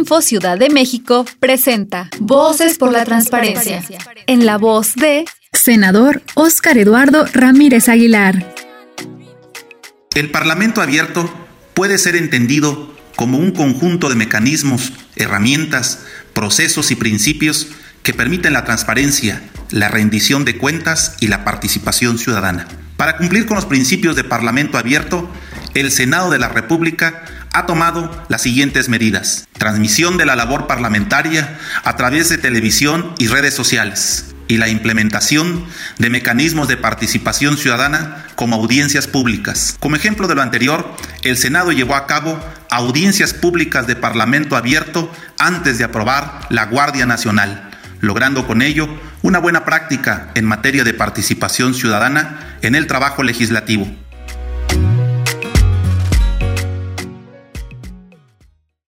Info Ciudad de México presenta Voces por la Transparencia, en la voz de Senador Óscar Eduardo Ramírez Aguilar. El Parlamento abierto puede ser entendido como un conjunto de mecanismos, herramientas, procesos y principios que permiten la transparencia, la rendición de cuentas y la participación ciudadana. Para cumplir con los principios de Parlamento abierto, el Senado de la República ha tomado las siguientes medidas. Transmisión de la labor parlamentaria a través de televisión y redes sociales y la implementación de mecanismos de participación ciudadana como audiencias públicas. Como ejemplo de lo anterior, el Senado llevó a cabo audiencias públicas de Parlamento abierto antes de aprobar la Guardia Nacional, logrando con ello una buena práctica en materia de participación ciudadana en el trabajo legislativo.